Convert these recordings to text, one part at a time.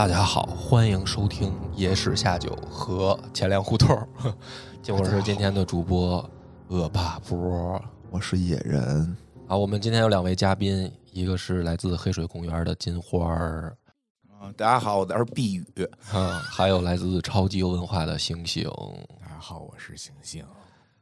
大家好，欢迎收听《野史下酒》和钱粮胡同。我是今天的主播恶霸波，我是野人。啊，我们今天有两位嘉宾，一个是来自黑水公园的金花儿，啊，大家好，我是碧宇。啊，还有来自超级文化的星星。大家好，我是星星。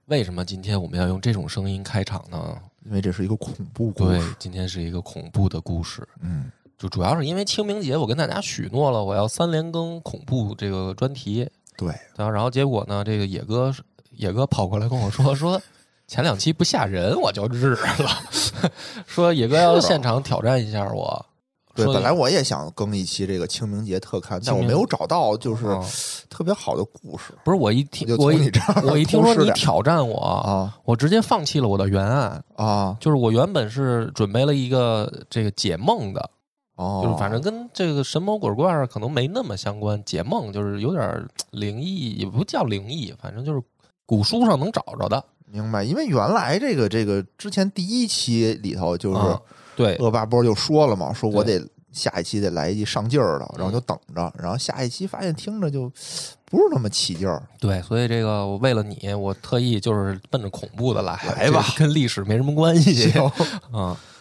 为什么今天我们要用这种声音开场呢？因为这是一个恐怖故事对事。，今天是一个恐怖的故事。嗯，就主要是因为清明节，我跟大家许诺了，我要三连更恐怖这个专题。对，然后，然后结果呢，这个野哥野哥跑过来跟我说说，前两期不吓人，我就日了。说野哥要现场挑战一下我。对，说本来我也想更一期这个清明节特刊，但我没有找到就是哦特别好的故事不是我一听我一这儿我一 听说你挑战我，啊我直接放弃了我的原案。啊就是我原本是准备了一个这个解梦的，哦，就是反正跟这个神魔鬼怪儿可能没那么相关。解梦就是有点儿灵异，也不叫灵异，反正就是古书上能找着的。明白，因为原来这个这个之前第一期里头就是啊对，恶霸波就说了嘛，说我得下一期得来一上劲儿的，然后就等着，然后下一期发现听着就不是那么起劲儿。对，所以这个我为了你，我特意就是奔着恐怖的来，来吧跟历史没什么关系行啊。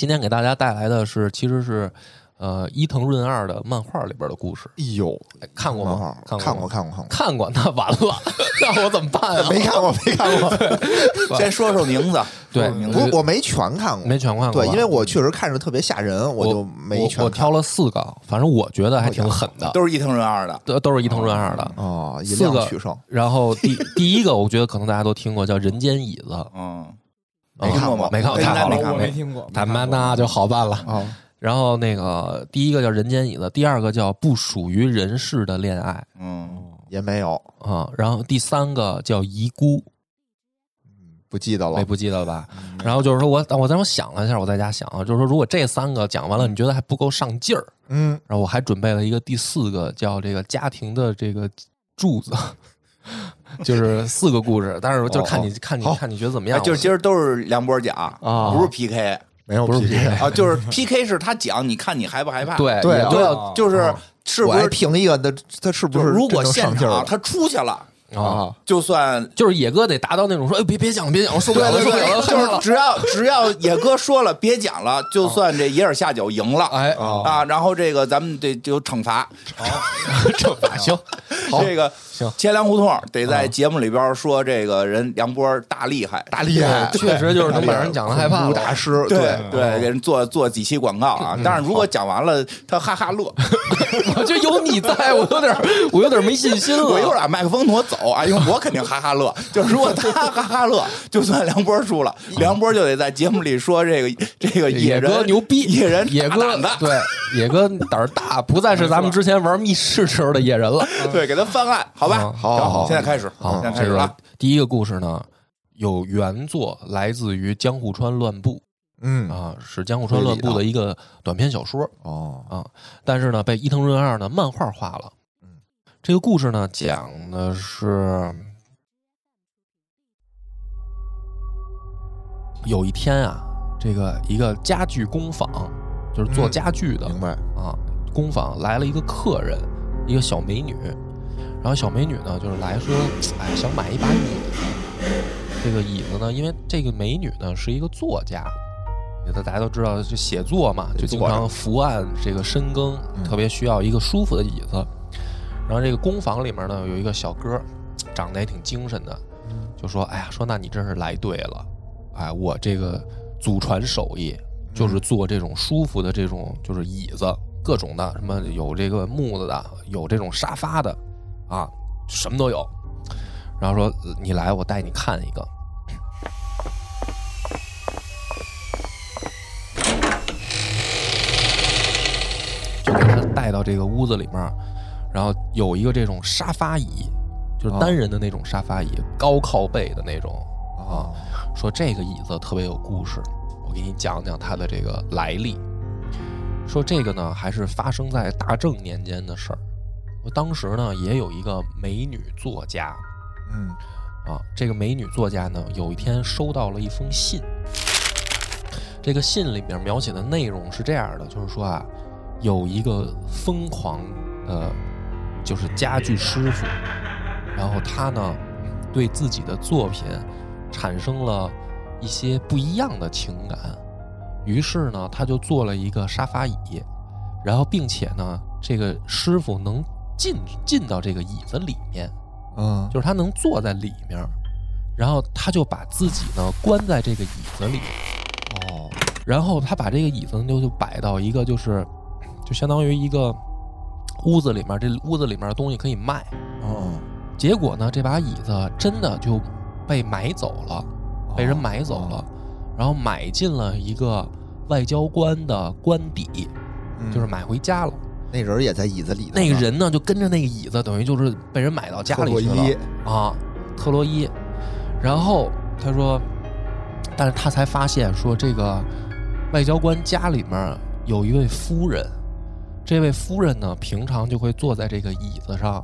今天给大家带来的是，其实是呃伊藤润二的漫画里边的故事，哎呦，哎看过吗？看看过看过看过，看过，那完了，那我怎么办啊？没看过没看过，先说说名字，对我我没全看过，没全看过，对，因为我确实看着特别吓人，我就没全我我挑了四个，反正我觉得还挺狠的，都是伊藤润二的。都都是伊藤润二的。啊，以四个量取胜，然后第第一个，我觉得可能大家都听过，叫《人间椅子》，嗯，啊没看过吗？没看过，跟太好了，我没看过没听过他妈那就好办了。啊，然后那个第一个叫《人间椅子》，第二个叫《不属于人世的恋爱。嗯，也没有，》啊，然后第三个叫《遗孤》，不记得了。没。不记得了吧？然后就是说我我当时想了一下，我在家想啊，就是说如果这三个讲完了，你觉得还不够上劲儿，嗯，然后我还准备了一个第四个叫这个家庭的这个柱子。就是四个故事，但是就看你、看你看你觉得怎么哎，样？就是今儿都是梁波讲啊不是 PK 没有不是 PK，啊，就是 PK 是他讲，你看你害不害怕？对对啊也都要啊就是是不是？评一个，的他是不是如果现场他出去了，啊，啊？就算就是野哥得达到那种说，哎，别别讲了，别讲了，受不了了，受不了了，受不了了。就是只要只要野哥说了别讲了，就算这野尔下酒赢了。哎，啊啊，然后这个咱们得就惩罚，惩罚行，好 这个行钱粮胡同得在节目里边说这个人梁波大厉害，大厉害，确实就是能把人讲的害怕。大师，对对，给人做做几期广告啊。但是如果讲完了，他哈哈乐，我就有你在，我有点，我有点没信心了。我一会儿把麦克风挪走啊，因为我肯定哈哈乐。就是如果他哈哈乐，就算梁波输了，梁波就得在节目里说这个这个野野哥人牛逼，野人野哥对野哥胆儿大，不再是咱们之前玩密室时候的野人了。对，给他翻案，好吧？嗯好好好现在开始，好现在，开始了。第一个故事呢，有原作来自于江户川乱步嗯，啊，是江户川乱步的一个短篇小说。哦，啊，但是呢，被伊藤润二呢漫画化了。嗯，这个故事呢，讲的是有一天啊，这个一个家具工坊，就是做嗯家具的、明白，啊，工坊来了一个客人，一个小美女。然后小美女呢，就是来说，哎，想买一把椅子。这个椅子呢，因为这个美女呢是一个作家，大大家都知道，就写作嘛，就经常伏案这个深耕，嗯特别需要一个舒服的椅子。然后这个工坊里面呢有一个小哥，长得也挺精神的，就说：“哎呀，说那你真是来对了，哎，我这个祖传手艺就是做这种舒服的这种就是椅子，各种的，什么有这个木子的，有这种沙发的，啊，什么都有。”然后说：“呃你来，我带你看一个。”就给他带到这个屋子里面，然后有一个这种沙发椅，就是单人的那种沙发椅，高靠背的那种啊。说这个椅子特别有故事，我给你讲讲它的这个来历。说这个呢，还是发生在大正年间的事儿。我当时呢，也有一个美女作家嗯啊，这个美女作家呢，有一天收到了一封信。这个信里面描写的内容是这样的，就是说啊，有一个疯狂的，就是家具师傅，然后他呢对自己的作品产生了一些不一样的情感，于是呢他就做了一个沙发椅，然后并且呢这个师傅能进进到这个椅子里面，嗯，就是他能坐在里面，然后他就把自己呢关在这个椅子里，哦，然后他把这个椅子呢就就摆到一个就是就相当于一个屋子里面，这屋子里面的东西可以卖。哦，结果呢，这把椅子真的就被买走了，被人买走了，然后买进了一个外交官的官邸，嗯就是买回家了。那人也在椅子里，那个人呢，就跟着那个椅子，等于就是被人买到家里去特洛伊了啊，特洛伊。然后他说，但是他才发现说，这个外交官家里面有一位夫人，这位夫人呢，平常就会坐在这个椅子上，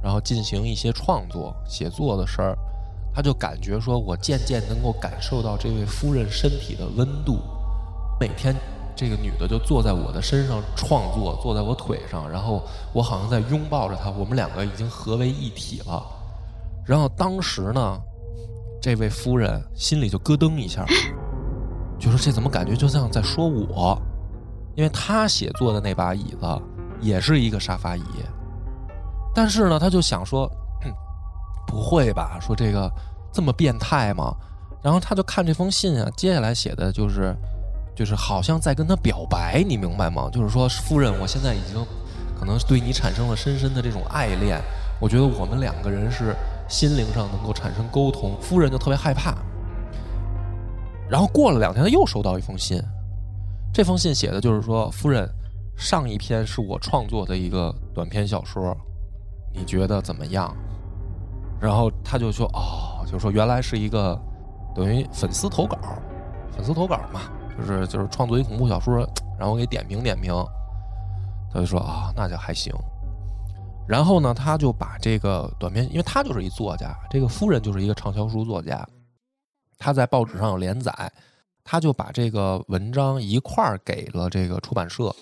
然后进行一些创作、写作的事儿。他就感觉说，我渐渐能够感受到这位夫人身体的温度。每天，这个女的就坐在我的身上创作，坐在我腿上，然后我好像在拥抱着她，我们两个已经合为一体了。然后当时呢，这位夫人心里就咯噔一下，就说这怎么感觉就像在说我？因为他写作的那把椅子也是一个沙发椅，但是呢，他就想说，不会吧？说这个这么变态吗？然后他就看这封信啊，接下来写的就是，就是好像在跟他表白，你明白吗？就是说，夫人，我现在已经可能对你产生了深深的这种爱恋，我觉得我们两个人是心灵上能够产生沟通。夫人就特别害怕。然后过了两天，他又收到一封信，这封信写的就是说，夫人，上一篇是我创作的一个短篇小说，你觉得怎么样？然后他就说，哦，就说原来是一个等于粉丝投稿，粉丝投稿嘛，就是就是创作一恐怖小说，然后我给点评点评。他就说啊，那就还行。然后呢，他就把这个短篇，因为他就是一作家，这个夫人就是一个畅销书作家，他在报纸上有连载，他就把这个文章一块儿给了这个出版社，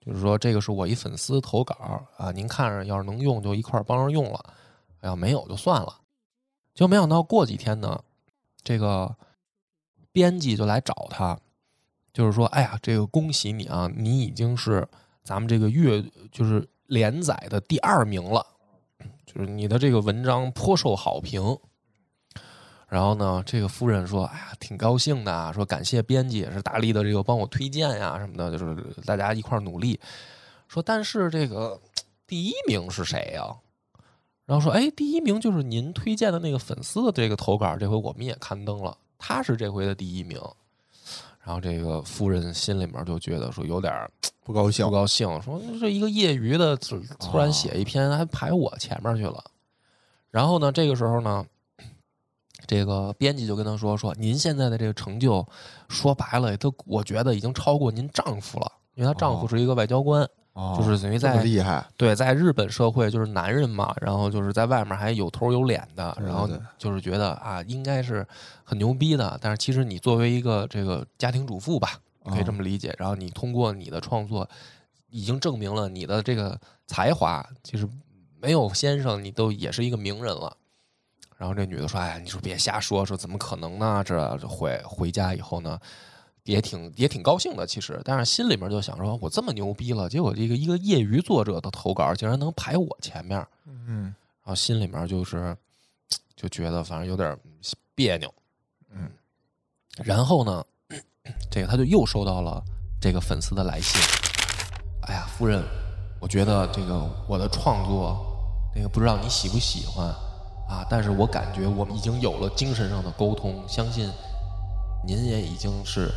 就是说这个是我一粉丝投稿啊，您看着要是能用就一块儿帮着用了，要没有就算了。就没想到过几天呢，这个编辑就来找他，就是说，哎呀，这个恭喜你啊，你已经是咱们这个月就是连载的第二名了，就是你的这个文章颇受好评。然后呢，这个夫人说：“哎呀，挺高兴的啊，说感谢编辑也是大力的这个帮我推荐呀什么的，就是大家一块儿努力。说但是这个第一名是谁呀、然后说，哎，第一名就是您推荐的那个粉丝的这个投稿，这回我们也刊登了，他是这回的第一名。然后这个夫人心里面就觉得说有点 不高兴不，高兴，说这一个业余的突突然写一篇还排我前面去了。然后呢，这个时候呢，这个编辑就跟他说说，您现在的这个成就，说白了都我觉得已经超过您丈夫了，因为她丈夫哦是一个外交官，哦就是等于在厉害，对，在日本社会就是男人嘛，然后就是在外面还有头有脸的，然后就是觉得啊，应该是很牛逼的。但是其实你作为一个这个家庭主妇吧，可以这么理解。然后你通过你的创作，已经证明了你的这个才华，其实没有先生，你都也是一个名人了。然后这女的说：“哎，你说别瞎说，说怎么可能呢？这这回回家以后呢，也挺也挺高兴的，其实，但是心里面就想说，我这么牛逼了，结果这个一个业余作者的投稿竟然能排我前面，嗯。然嗯后心里面就是就觉得反正有点别扭，嗯，然后呢，这个他就又收到了这个粉丝的来信，哎呀，夫人，我觉得这个我的创作，那个不知道你喜不喜欢啊，但是我感觉我们已经有了精神上的沟通，相信您也已经是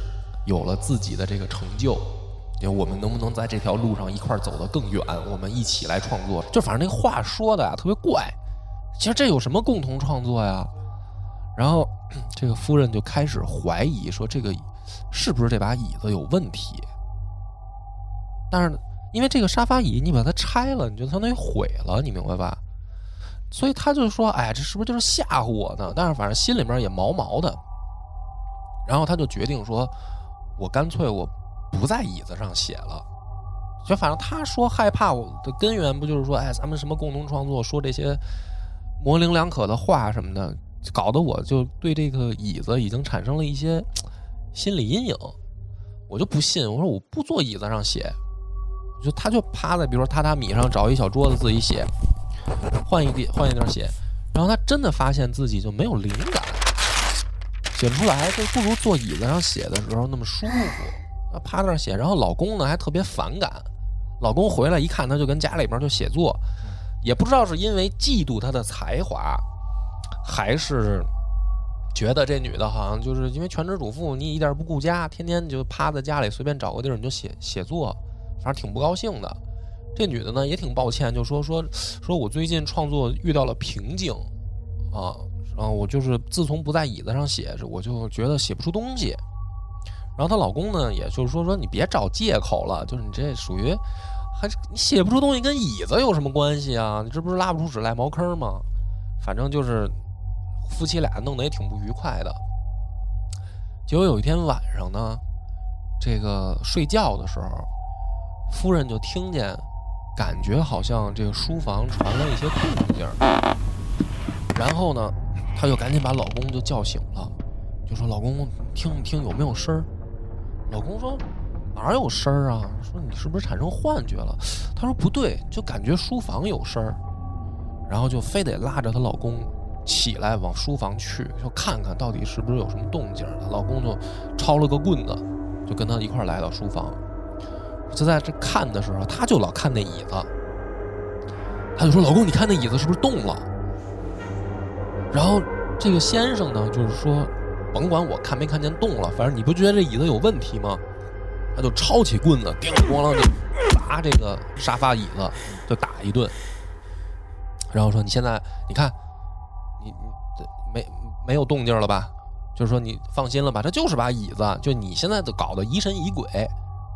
有了自己的这个成就。就我们能不能在这条路上一块儿走得更远？我们一起来创作。就反正那话说的呀，特别怪。其实这有什么共同创作呀？然后 这个夫人就开始怀疑说，这个是不是这把椅子有问题？但是因为这个沙发椅你把它拆了，你就相当于毁了，你明白吧？所以他就说：“哎，这是不是就是吓唬我呢？”但是反正心里面也毛毛的。然后他就决定说：“我干脆我不在椅子上写了，就反正他说害怕我的根源不就是说，哎，咱们什么共同创作，说这些模棱两可的话什么的，搞得我就对这个椅子已经产生了一些心理阴影。我就不信，我说我不坐椅子上写，就他就趴在比如说榻榻米上找一小桌子自己写，换一地换一地儿写，然后他真的发现自己就没有灵感，写不出来，就不如坐椅子上写的时候那么舒服。他趴那儿写，然后老公呢还特别反感。老公回来一看，他就跟家里边就写作，也不知道是因为嫉妒他的才华，还是觉得这女的好像就是因为全职主妇，你一点不顾家，天天就趴在家里随便找个地儿你就写写作，反正挺不高兴的。这女的呢也挺抱歉，就说说说我最近创作遇到了瓶颈啊，然后我就是自从不在椅子上写，我就觉得写不出东西。然后她老公呢，也就是说说你别找借口了，就是你这属于还你写不出东西跟椅子有什么关系啊？你这不是拉不出屎赖茅坑吗？反正就是夫妻俩弄得也挺不愉快的。结果有一天晚上呢，这个睡觉的时候，夫人就听见，感觉好像这个书房传来一些动静，然后呢，她就赶紧把老公就叫醒了，就说：“老公，听一听有没有声儿？”老公说：“哪有声儿啊？说你是不是产生幻觉了？”她说：“不对，就感觉书房有声儿。”然后就非得拉着她老公起来往书房去，就看看到底是不是有什么动静儿。老公就抄了个棍子，就跟她一块儿来到书房。就在这看的时候，她就老看那椅子，她就说：“老公，你看那椅子是不是动了？”然后这个先生呢，就是说。甭管我看没看见动了，反正你不觉得这椅子有问题吗？他就抄起棍子，叮咣啷就砸这个沙发椅子，就打一顿。然后说：“你现在你看，你你没没有动静了吧？就是说你放心了吧？这就是把椅子，就你现在都搞得疑神疑鬼，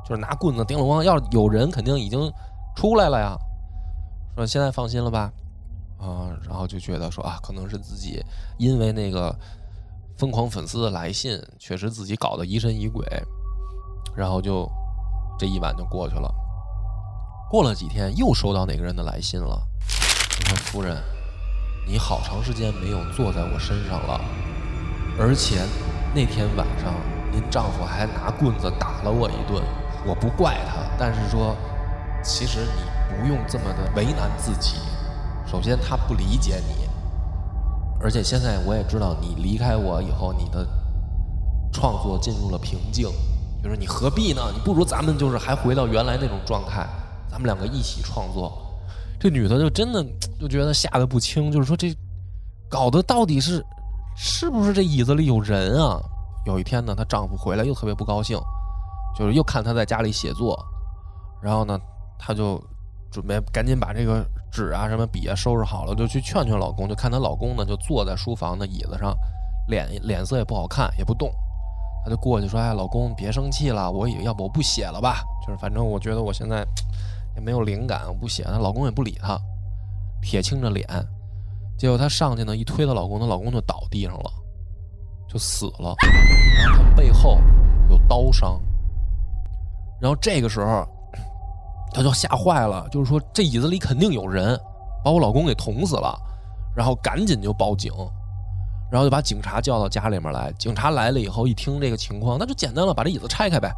就是拿棍子叮了咣。要有人，肯定已经出来了呀。说现在放心了吧？啊，然后就觉得说啊，可能是自己因为那个。”疯狂粉丝的来信，确实自己搞得疑神疑鬼，然后就这一晚就过去了。过了几天，又收到哪个人的来信了？你说夫人，你好长时间没有坐在我身上了，而且那天晚上您丈夫还拿棍子打了我一顿。我不怪他，但是说，其实你不用这么的为难自己。首先，他不理解你。而且现在我也知道，你离开我以后，你的创作进入了瓶颈。就是你何必呢？你不如咱们就是还回到原来那种状态，咱们两个一起创作。这女的就真的就觉得吓得不轻，就是说这搞得到底是是不是这椅子里有人啊？有一天呢，她丈夫回来又特别不高兴，就是又看她在家里写作，然后呢，她就准备赶紧把这个。纸啊，什么笔啊，收拾好了就去劝劝老公。就看她老公呢，就坐在书房的椅子上，脸脸色也不好看，也不动。她就过去说：“哎，老公，别生气了，我也要不我不写了吧？就是反正我觉得我现在也没有灵感，我不写。”她老公也不理她，铁青着脸。结果她上去呢，一推她老公，她老公就倒地上了，就死了。然后她背后有刀伤。然后这个时候。他就吓坏了，就是说这椅子里肯定有人，把我老公给捅死了，然后赶紧就报警，然后就把警察叫到家里面来。警察来了以后，一听这个情况，那就简单了，把这椅子拆开呗，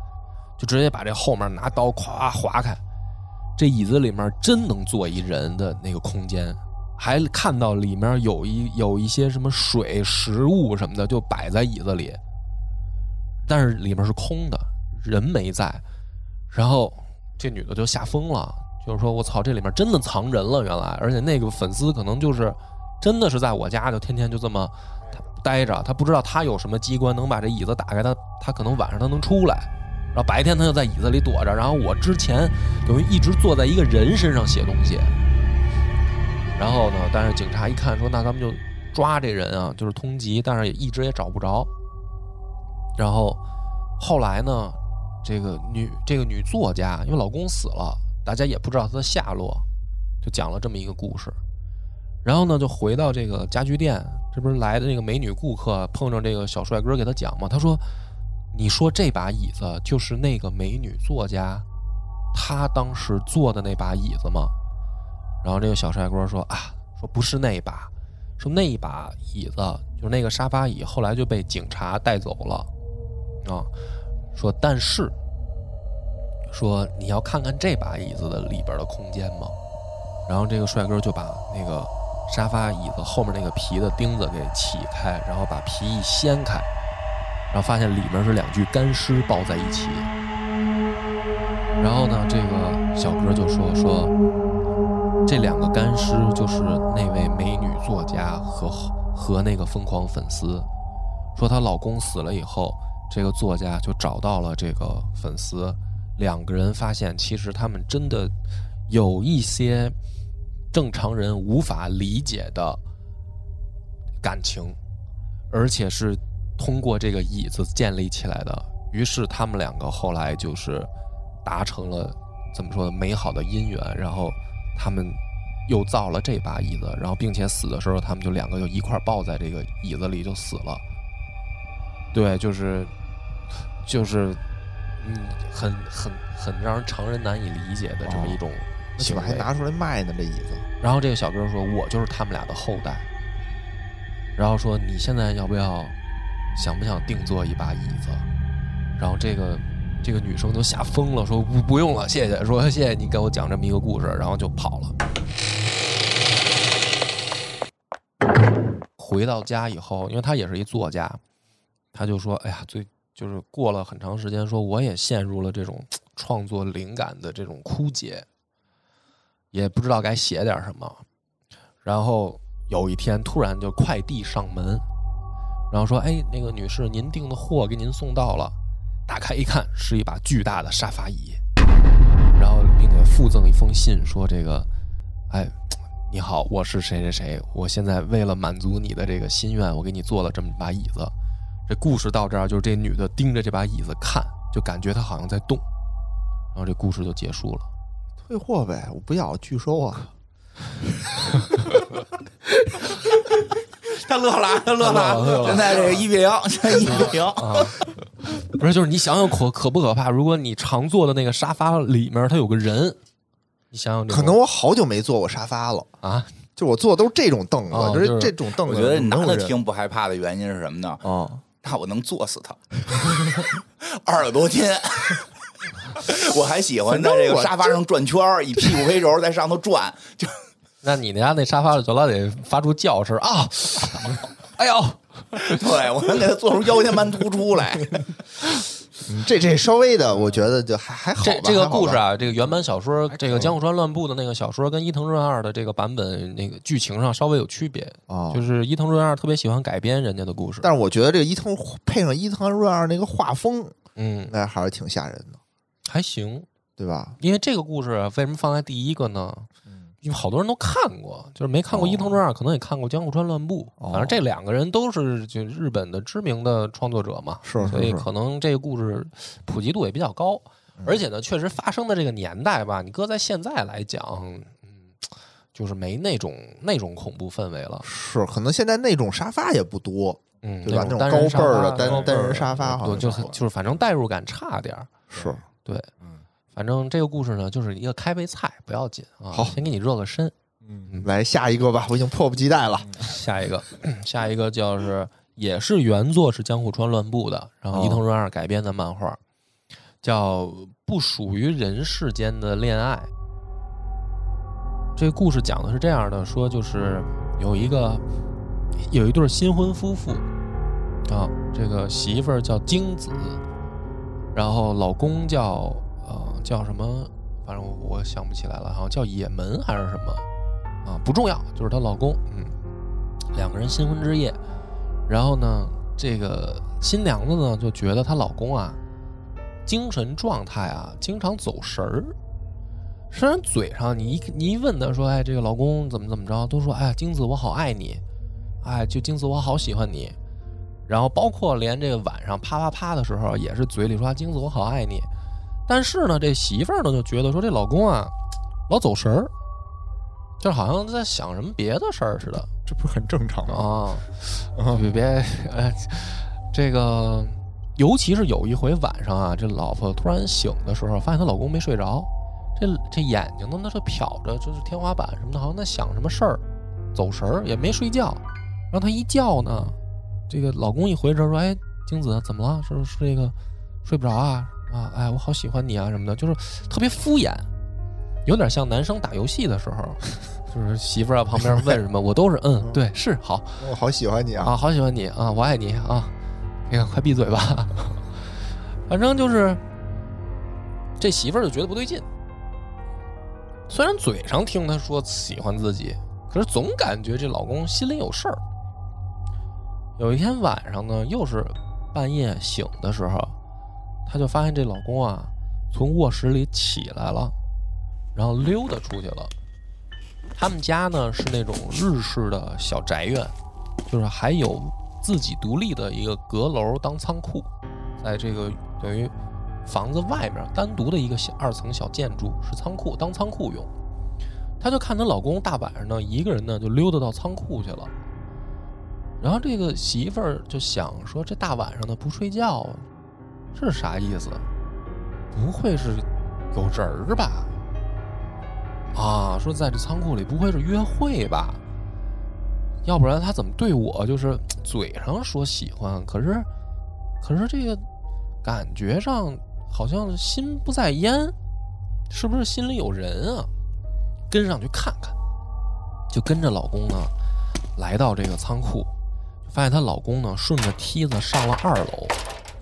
就直接把这后面拿刀咵划开，这椅子里面真能坐一人的那个空间，还看到里面有一有一些什么水、食物什么的就摆在椅子里，但是里面是空的，人没在，然后。这女的就吓疯了，就是说我操，这里面真的藏人了，原来，而且那个粉丝可能就是真的是在我家，就天天就这么待着，他不知道他有什么机关能把这椅子打开，他他可能晚上他能出来，然后白天他就在椅子里躲着，然后我之前等于一直坐在一个人身上写东西，然后呢，但是警察一看说，那咱们就抓这人啊，就是通缉，但是也一直也找不着，然后后来呢？这个女这个女作家，因为老公死了，大家也不知道她的下落，就讲了这么一个故事。然后呢，就回到这个家具店，这不是来的那个美女顾客碰上这个小帅哥给他讲嘛？他说：“你说这把椅子就是那个美女作家她当时坐的那把椅子吗？然后这个小帅哥说啊，说不是那一把，说那一把椅子就是那个沙发椅，后来就被警察带走了啊。说但是说你要看看这把椅子的里边的空间吗？然后这个帅哥就把那个沙发椅子后面那个皮的钉子给起开，然后把皮一掀开，然后发现里面是两具干尸抱在一起。然后呢，这个小哥就说说，这两个干尸就是那位美女作家和和那个疯狂粉丝，说她老公死了以后，这个作家就找到了这个粉丝，两个人发现其实他们真的有一些正常人无法理解的感情，而且是通过这个椅子建立起来的。于是他们两个后来就是达成了怎么说呢美好的姻缘，然后他们又造了这把椅子，然后并且死的时候他们就两个就一块抱在这个椅子里就死了。对，就是就是嗯，很很很让人常人难以理解的这么一种那怎么行为。还拿出来卖呢？这椅子然后这个小哥说：“我就是他们俩的后代。”然后说：“你现在要不要想不想定做一把椅子？”然后这个这个女生都吓疯了，说：“不不用了，谢谢。”说：“谢谢你给我讲这么一个故事。”然后就跑了。回到家以后，因为他也是一作家，他就说：“哎呀，最就是过了很长时间，说我也陷入了这种创作灵感的这种枯竭。”也不知道该写点什么。然后有一天突然就快递上门，然后说：“哎，那个女士，您订的货给您送到了。”打开一看，是一把巨大的沙发椅，然后并且附赠一封信，说：“这个，哎，你好，我是谁谁谁，我现在为了满足你的这个心愿，我给你做了这么一把椅子。”这故事到这儿，就是这女的盯着这把椅子看，就感觉她好像在动，然后这故事就结束了。退货呗，我不要，拒收啊！他乐了啊，他乐了。现在这个一比零，现在一比零。啊，不是，就是你想想可可不可怕？如果你常坐的那个沙发里面它有个人，你想想，可能我好久没坐过沙发了，啊，就我坐的都是这种凳子，就是哦就是这种凳子。我觉得男的听不害怕的原因是什么呢？啊，那我能坐死他，二十多天。我还喜欢在这个沙发上转圈儿，以屁股为轴在上头转，就那你家那沙发就老得发出叫声啊，哎呦，对我能给他做出腰间盘突出来。嗯这这稍微的，我觉得就还还好吧。这这个故事，啊，这个原版小说，这个江户川乱步的那个小说跟伊藤润二的这个版本那个剧情上稍微有区别，哦就是伊藤润二特别喜欢改编人家的故事，但是我觉得这个伊藤配上伊藤润二那个画风，嗯，那还是挺吓人的，还行，对吧？因为这个故事啊为什么放在第一个呢？因为好多人都看过，就是没看过伊藤润二，可能也看过江户川乱步。哦反正这两个人都是就日本的知名的创作者嘛，是是是所以可能这个故事普及度也比较高。而且呢，确实发生的这个年代吧，你搁在现在来讲，嗯，就是没那种那种恐怖氛围了。是，可能现在那种沙发也不多，嗯，对吧那种高背儿的单单人沙发好对，像就就是反正代入感差点儿。是对，嗯反正这个故事呢，就是一个开胃菜，不要紧啊，好先给你热个身。嗯来下一个吧，我已经迫不及待了。下一个，下一个就是也是原作是江户川乱步的，然后伊藤润二改编的漫画，叫《不属于人世间的恋爱》。这个故事讲的是这样的，说就是有一个有一对新婚夫妇啊，这个媳妇儿叫京子，然后老公叫呃叫什么，反正我想不起来了，好像叫野门还是什么。啊，不重要，就是她老公，嗯，两个人新婚之夜，然后呢，这个新娘子呢就觉得她老公啊，精神状态啊经常走神儿，虽然嘴上你一你一问她说，哎，这个老公怎么怎么着，都说，哎呀，金子我好爱你，哎，就金子我好喜欢你，然后包括连这个晚上啪啪啪的时候，也是嘴里说金子我好爱你，但是呢，这媳妇儿呢就觉得说这老公啊老走神儿。就好像在想什么别的事儿似的这不是很正常吗？啊！啊别别，呃，这个，尤其是有一回晚上啊，这老婆突然醒的时候，发现她老公没睡着，这这眼睛呢，那是瞟着就是天花板什么的，好像在想什么事儿，走神儿也没睡觉。然后她一叫呢，这个老公一回神说：“哎，精子怎么了？是是这个睡不着啊？啊，哎，我好喜欢你啊什么的，就是特别敷衍，有点像男生打游戏的时候，就是媳妇儿啊旁边问什么，我都是嗯，对，是好我好喜欢你啊！啊，好喜欢你啊，我爱你啊，哎呀，快闭嘴吧。反正就是这媳妇儿就觉得不对劲，虽然嘴上听她说喜欢自己，可是总感觉这老公心里有事儿。有一天晚上呢，又是半夜醒的时候，她就发现这老公啊从卧室里起来了，然后溜达出去了。他们家呢是那种日式的小宅院，就是还有自己独立的一个阁楼当仓库，在这个等于房子外面单独的一个小二层小建筑是仓库，当仓库用。她就看她老公大晚上呢一个人呢就溜达到仓库去了，然后这个媳妇儿就想说这大晚上的不睡觉，这是啥意思？不会是有人儿吧？啊，说在这仓库里不会是约会吧？要不然他怎么对我就是嘴上说喜欢，可是可是这个感觉上好像心不在焉，是不是心里有人啊？跟上去看看，就跟着老公呢来到这个仓库，发现她老公呢顺着梯子上了二楼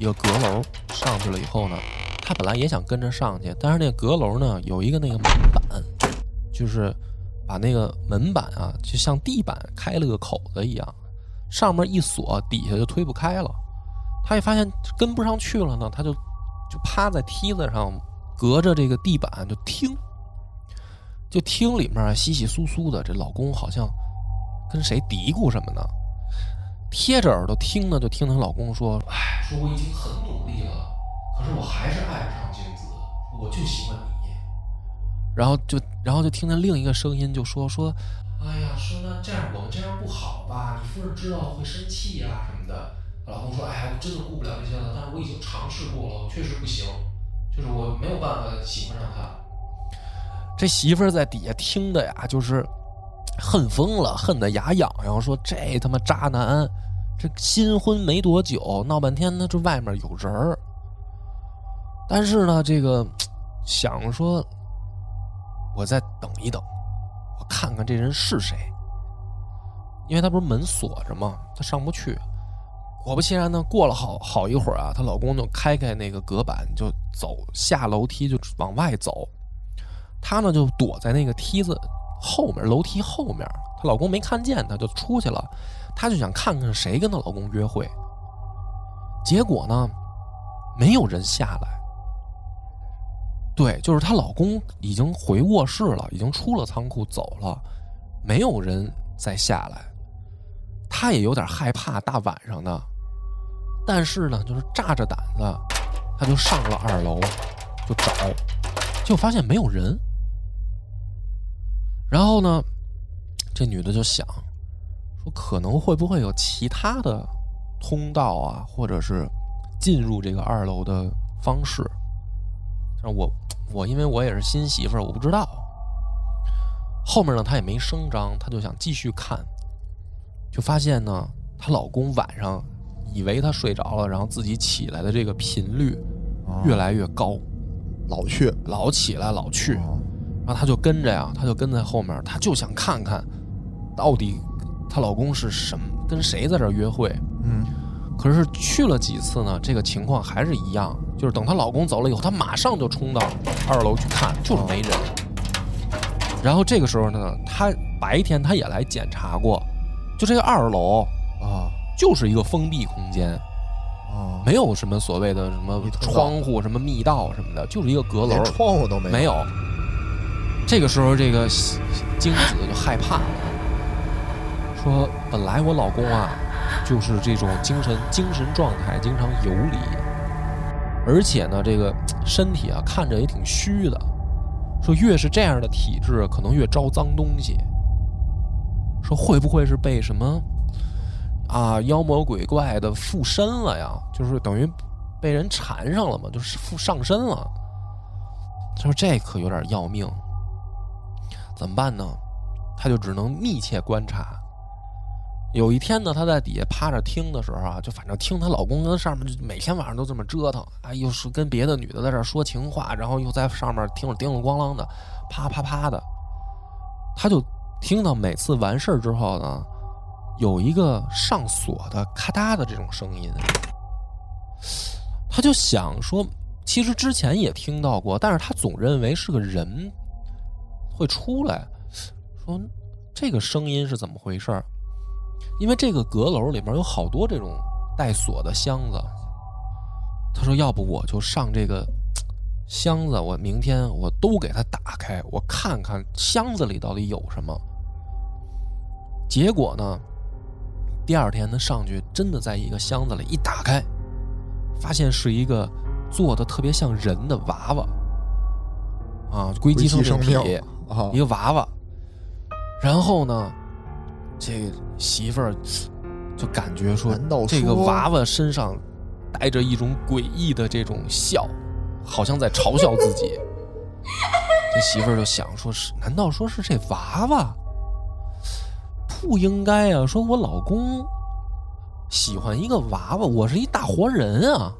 一个阁楼，上去了以后呢，她本来也想跟着上去，但是那个阁楼呢有一个那个门板。就是把那个门板啊，就像地板开了个口子一样，上面一锁，底下就推不开了。他一发现跟不上去了呢，他就就趴在梯子上，隔着这个地板就听，就听里面稀稀疏疏的，这老公好像跟谁嘀咕什么呢？贴着耳朵听呢，就听她老公说：“哎，说我已经很努力了，可是我还是爱不上精子，我就喜欢你。”然后就，然后就听见另一个声音就说说，哎呀，说那这样我们这样不好吧？你夫人知道了会生气呀、什么的。老公说，哎呀，我真的顾不了这些了，但是我已经尝试过了，我确实不行，就是我没有办法喜欢上他。这媳妇儿在底下听的呀，就是恨疯了，恨得牙痒痒，说这他妈渣男，这新婚没多久，闹半天呢，这外面有人儿。但是呢，这个想说。我再等一等，我看看这人是谁。因为他不是门锁着吗？他上不去。果不其然呢，过了好好一会儿啊，她老公就开开那个隔板，就走下楼梯就往外走。她呢就躲在那个梯子后面，楼梯后面。她老公没看见，她就出去了。她就想看看谁跟她老公约会。结果呢，没有人下来。对，就是她老公已经回卧室了，已经出了仓库走了，没有人再下来。她也有点害怕，大晚上的，但是呢，就是炸着胆子，她就上了二楼，就找，就发现没有人。然后呢，这女的就想，说可能会不会有其他的通道啊，或者是进入这个二楼的方式？但我。我因为我也是新媳妇儿，我不知道。后面呢，她也没声张，她就想继续看，就发现呢，她老公晚上以为她睡着了，然后自己起来的这个频率越来越高，老去老起来老去，然后她就跟着呀，她就跟在后面，她就想看看到底她老公是什么跟谁在这约会。嗯。可是去了几次呢？这个情况还是一样，就是等她老公走了以后，她马上就冲到二楼去看，就是没人。然后这个时候呢，她白天她也来检查过，就这个二楼啊，就是一个封闭空间，啊，没有什么所谓的什么窗户、什么密道什么的，就是一个阁楼，窗户都没没有。这个时候，这个精子就害怕了，说：“本来我老公啊。”就是这种精神精神状态经常游离，而且呢，这个身体啊看着也挺虚的。说越是这样的体质，可能越招脏东西。说会不会是被什么啊妖魔鬼怪的附身了呀？就是等于被人缠上了嘛，就是附上身了。他说这可有点要命，怎么办呢？他就只能密切观察。有一天呢，她在底下趴着听的时候啊，就反正听她老公跟上面就每天晚上都这么折腾，哎，又是跟别的女的在这说情话，然后又在上面听着叮铃咣啷的，啪啪啪的，她就听到每次完事儿之后呢，有一个上锁的咔嗒的这种声音，她就想说，其实之前也听到过，但是她总认为是个人会出来，说这个声音是怎么回事儿？因为这个阁楼里面有好多这种带锁的箱子，他说：“要不我就上这个箱子，我明天我都给它打开，我看看箱子里到底有什么。”结果呢，第二天他上去，真的在一个箱子里一打开，发现是一个做的特别像人的娃娃，啊，硅基生命体命啊一，个娃娃。然后呢，这媳妇儿就感觉说这个娃娃身上带着一种诡异的这种笑，好像在嘲笑自己。这媳妇儿就想说是，难道说是这娃娃？不应该啊！说我老公喜欢一个娃娃，我是一大活人啊！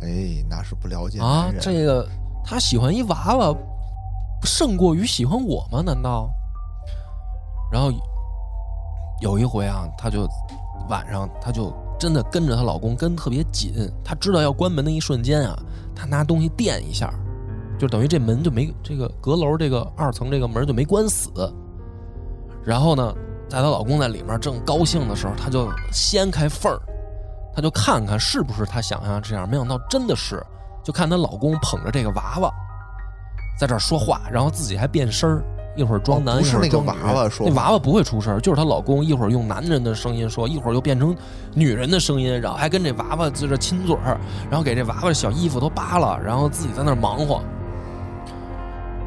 哎，那是不了解啊这个他喜欢一娃娃，胜过于喜欢我吗？难道？然后有一回啊，她就晚上，她就真的跟着她老公跟特别紧。她知道要关门的一瞬间啊，她拿东西垫一下，就等于这门就没这个阁楼这个二层这个门就没关死。然后呢，在她老公在里面正高兴的时候，她就掀开缝儿，她就看看是不是她想象这样。没想到真的是，就看她老公捧着这个娃娃在这儿说话，然后自己还变声儿，一会儿装男，哦不是那个一会儿装娃娃说那娃娃不会出声儿，就是她老公一会儿用男人的声音说，一会儿又变成女人的声音，然后还跟这娃娃在这亲嘴儿，然后给这娃娃小衣服都扒了，然后自己在那儿忙活。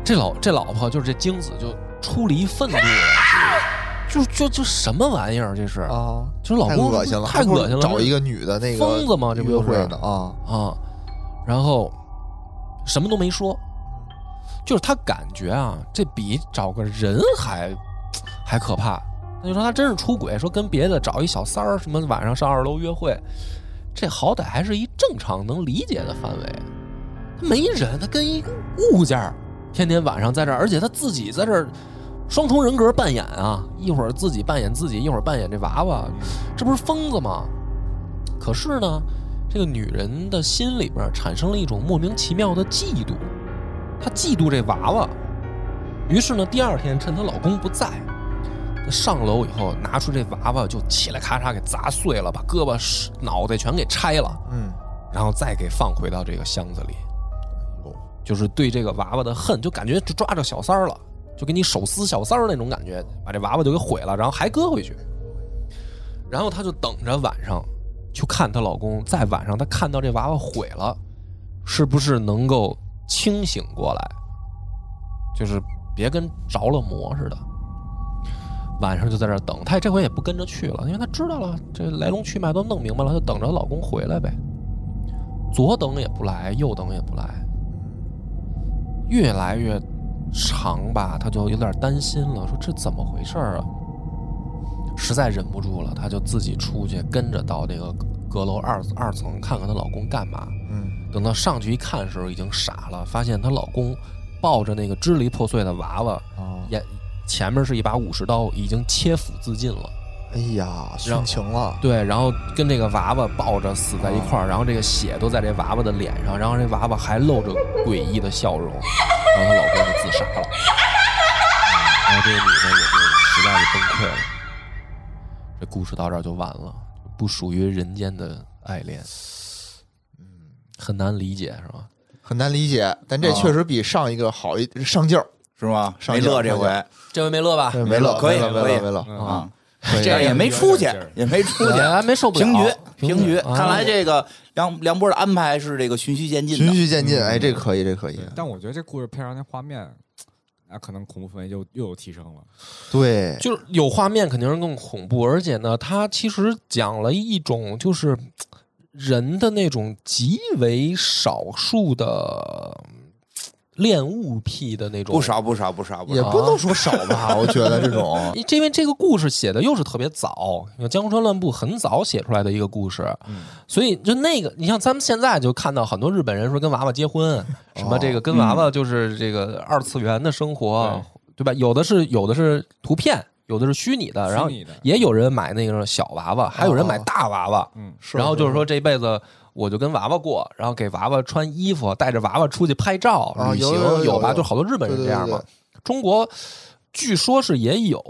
这老这老婆就是这精子就出离愤怒了，就就就什么玩意儿这是？啊，就是老公恶心了，太恶心了，找一个女的那个疯子吗？这不就是约会呢啊？啊，然后什么都没说，就是他感觉啊，这比找个人还 还可怕。那就说他真是出轨，说跟别的找一小三儿，什么晚上上二楼约会，这好歹还是一正常能理解的范围。他没人，他跟一个物件儿天天晚上在这儿，而且他自己在这儿双重人格扮演啊，一会儿自己扮演自己，一会儿扮演这娃娃，这不是疯子吗？可是呢，这个女人的心里边产生了一种莫名其妙的嫉妒，她嫉妒这娃娃。于是呢，第二天趁她老公不在，她上楼以后拿出这娃娃就起来咔嚓给砸碎了，把胳膊、脑袋全给拆了，嗯，然后再给放回到这个箱子里。就是对这个娃娃的恨，就感觉就抓着小三儿了，就给你手撕小三儿那种感觉，把这娃娃就给毁了，然后还搁回去。然后她就等着晚上去看她老公，在晚上她看到这娃娃毁了，是不是能够清醒过来，就是别跟着了魔似的。晚上就在这儿等，她这回也不跟着去了，因为她知道了这来龙去脉都弄明白了，就等着老公回来呗。左等也不来，右等也不来，越来越长吧，她就有点担心了，说这怎么回事啊？实在忍不住了，她就自己出去跟着到那个阁楼二二层看看她老公干嘛。嗯，等到上去一看的时候，已经傻了，发现她老公抱着那个支离破碎的娃娃，啊，眼前面是一把武士刀，已经切腹自尽了。哎呀，殉情了，对，然后跟这个娃娃抱着死在一块儿，然后这个血都在这娃娃的脸上，然后这娃娃还露着诡异的笑容，然后她老公就自杀了，然后这个女的也就实在是崩溃了。这故事到这儿就完了，不属于人间的爱恋，嗯，很难理解是吧？很难理解，但这啊。确实比上一个好一上劲儿，是吗？上劲儿没乐这回。这回没乐吧？对没乐，可以可以。没乐，啊，这样也没出去，也没出去，还没受不了，平局平局。啊。看来这个梁梁波的安排是这个循序渐进循。序渐进，哎，这可以，这可以，但我觉得这故事配上那画面，那可能恐怖氛围又又有提升了。对，就是有画面肯定是更恐怖，而且呢，它其实讲了一种就是人的那种极为少数的恋物癖的那种不。少不少不少不也。不能说少吧，我觉得这种 因为这个故事写的又是特别早，《江户川乱步》很早写出来的一个故事，嗯所以就那个，你像咱们现在就看到很多日本人说跟娃娃结婚，什么这个跟娃娃就是这个二次元的生活，对吧？有的是有的是图片，有的是虚拟的，然后也有人买那个小娃娃，还有人买大娃娃，嗯，是然后就是说这辈子我就跟娃娃过，然后给娃娃穿衣服，带着娃娃出去拍照、啊旅行，有吧？有就好多日本人这样嘛。中国据说是也有，